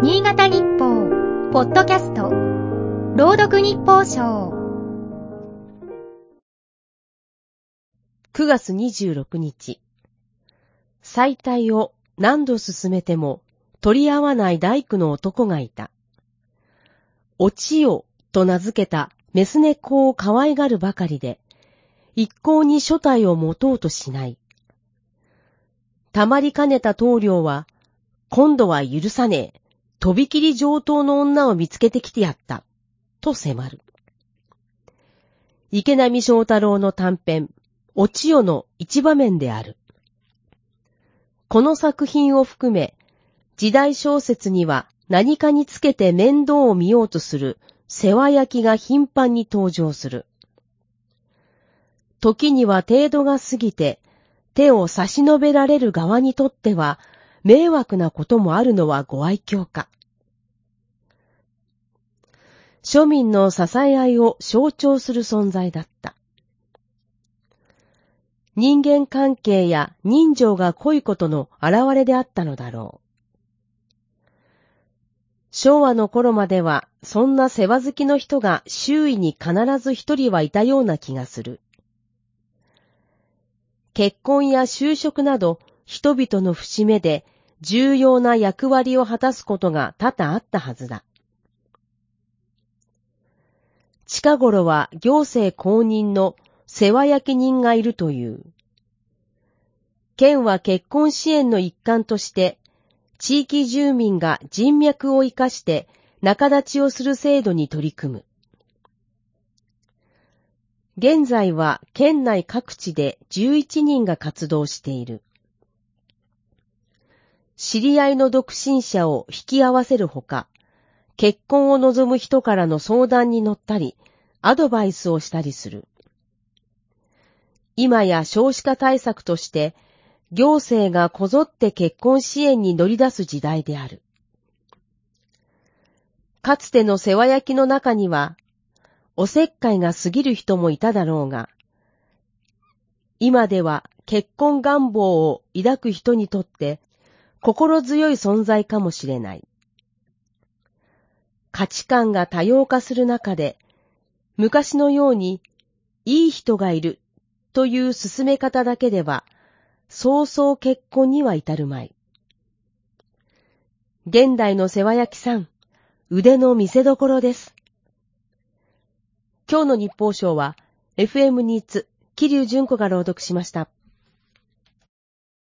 新潟日報、ポッドキャスト、朗読日報賞。9月26日。再退を何度進めても取り合わない大工の男がいた。おちよと名付けたメス猫を可愛がるばかりで、一向に所帯を持とうとしない。たまりかねた棟梁は、今度は許さねえ、とびきり上等の女を見つけてきてやった、と迫る。池波正太郎の短編、おちよの一場面である。この作品を含め、時代小説には何かにつけて面倒を見ようとする世話焼きが頻繁に登場する。時には程度が過ぎて、手を差し伸べられる側にとっては、迷惑なこともあるのはご愛嬌か。庶民の支え合いを象徴する存在だった。人間関係や人情が濃いことの表れであったのだろう。昭和の頃までは、そんな世話好きの人が周囲に必ず一人はいたような気がする。結婚や就職など、人々の節目で重要な役割を果たすことが多々あったはずだ。近頃は行政公認の世話焼き人がいるという。県は結婚支援の一環として、地域住民が人脈を活かして仲立ちをする制度に取り組む。現在は県内各地で11人が活動している。知り合いの独身者を引き合わせるほか、結婚を望む人からの相談に乗ったり、アドバイスをしたりする。今や少子化対策として、行政がこぞって結婚支援に乗り出す時代である。かつての世話焼きの中には、おせっかいが過ぎる人もいただろうが、今では結婚願望を抱く人にとって心強い存在かもしれない。価値観が多様化する中で、昔のように、いい人がいるという進め方だけでは、早々結婚には至るまい。現代の世話焼きさん、腕の見せ所です。今日の日報賞は、FM ニーツ、桐生純子が朗読しました。